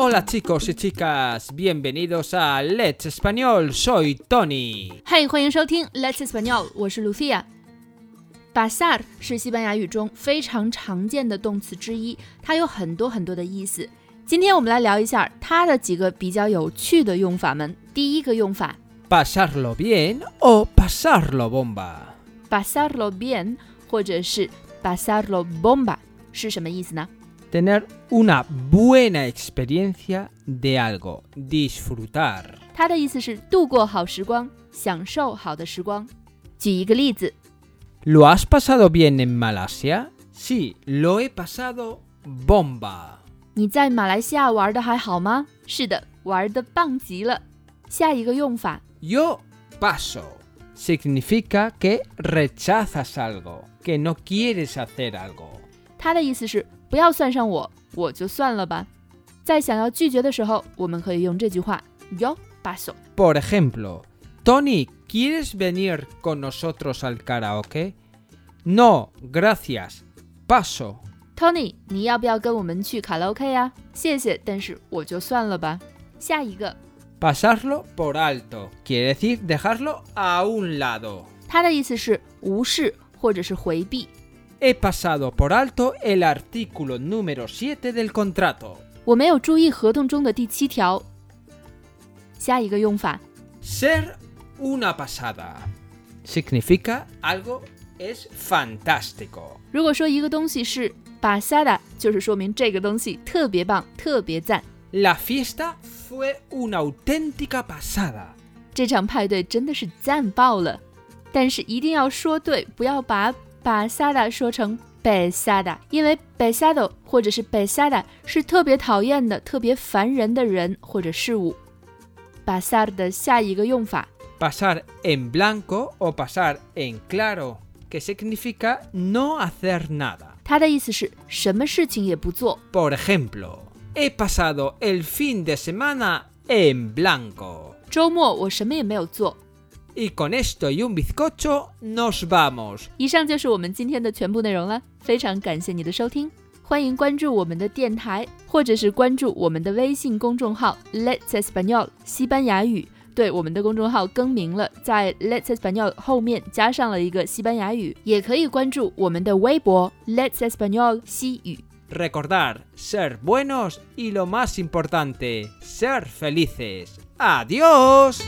Hola chicos y chicas, bienvenidos a Let's Español, soy Tony。嗨，欢迎收听 Let's Español，我是 Lucia。Pasar 是西班牙语中非常常见的动词之一，它有很多很多的意思。今天我们来聊一下它的几个比较有趣的用法们。第一个用法 Pasarlo bien o pasarlo bomba。 ，pasarlo bien，或者是 pasarlo bomba，是什么意思呢？ Tener una buena experiencia de algo, disfrutar。它的意思是度过好时光，享受好的时光。举一个例子， ¿Lo has pasado bien en Malasia? Sí, lo he pasado bomba。你在马来西亚玩的还好吗？是的，玩的棒极了。下一个用法 Yo paso. Significa que rechazas algo, que no quieres hacer algo. 它的意思是不要算上我，我就算了吧。在想要拒绝的时候，我们可以用这句话 yo paso。Por ejemplo, Tony, ¿quieres venir con nosotros al karaoke? No, gracias. Paso. Tony，你要不要跟我们去卡拉 OK 呀、谢谢，但是我就算了吧。下一个，Pasarlo por alto quiere decir dejarlo a un lado. 他的意思是无视或者是回避。He pasado por alto el artículo número 7 del contrato. 我没有注意合同中的第七条。下一个用法 Ser una pasada. Significa algo es fantástico. 如果说一个东西是 pasada，就是说明这个东西特别棒、特别赞。 La fiesta fue una auténtica pasada. 这场派对真的是赞爆了，但是一定要说对，不要把 pasada 说成 Besada，因为 Besado 或者是 Besada 是特别讨厌的、特别烦人的人或者事物。pasar 的下一个用法 Pasar en blanco o pasar en claro, que significa no hacer nada. 它的意思是什么事情也不做。Por ejemplo, he pasado el fin de semana en blanco. 周末我什么也没有做。Y con esto y un bizcocho nos vamos. 以上就是我们今天的全部内容了，非常感谢你的收听，欢迎关注我们的电台，或者是关注我们的微信公众号 Let's Español 西班牙语。对，我们的公众号更名了，在 Let's Español 后面加上了一个西班牙语，也可以关注我们的微博 Let's Español 西语。 Recordar, ser buenos y lo más importante, ser felices. ¡Adiós!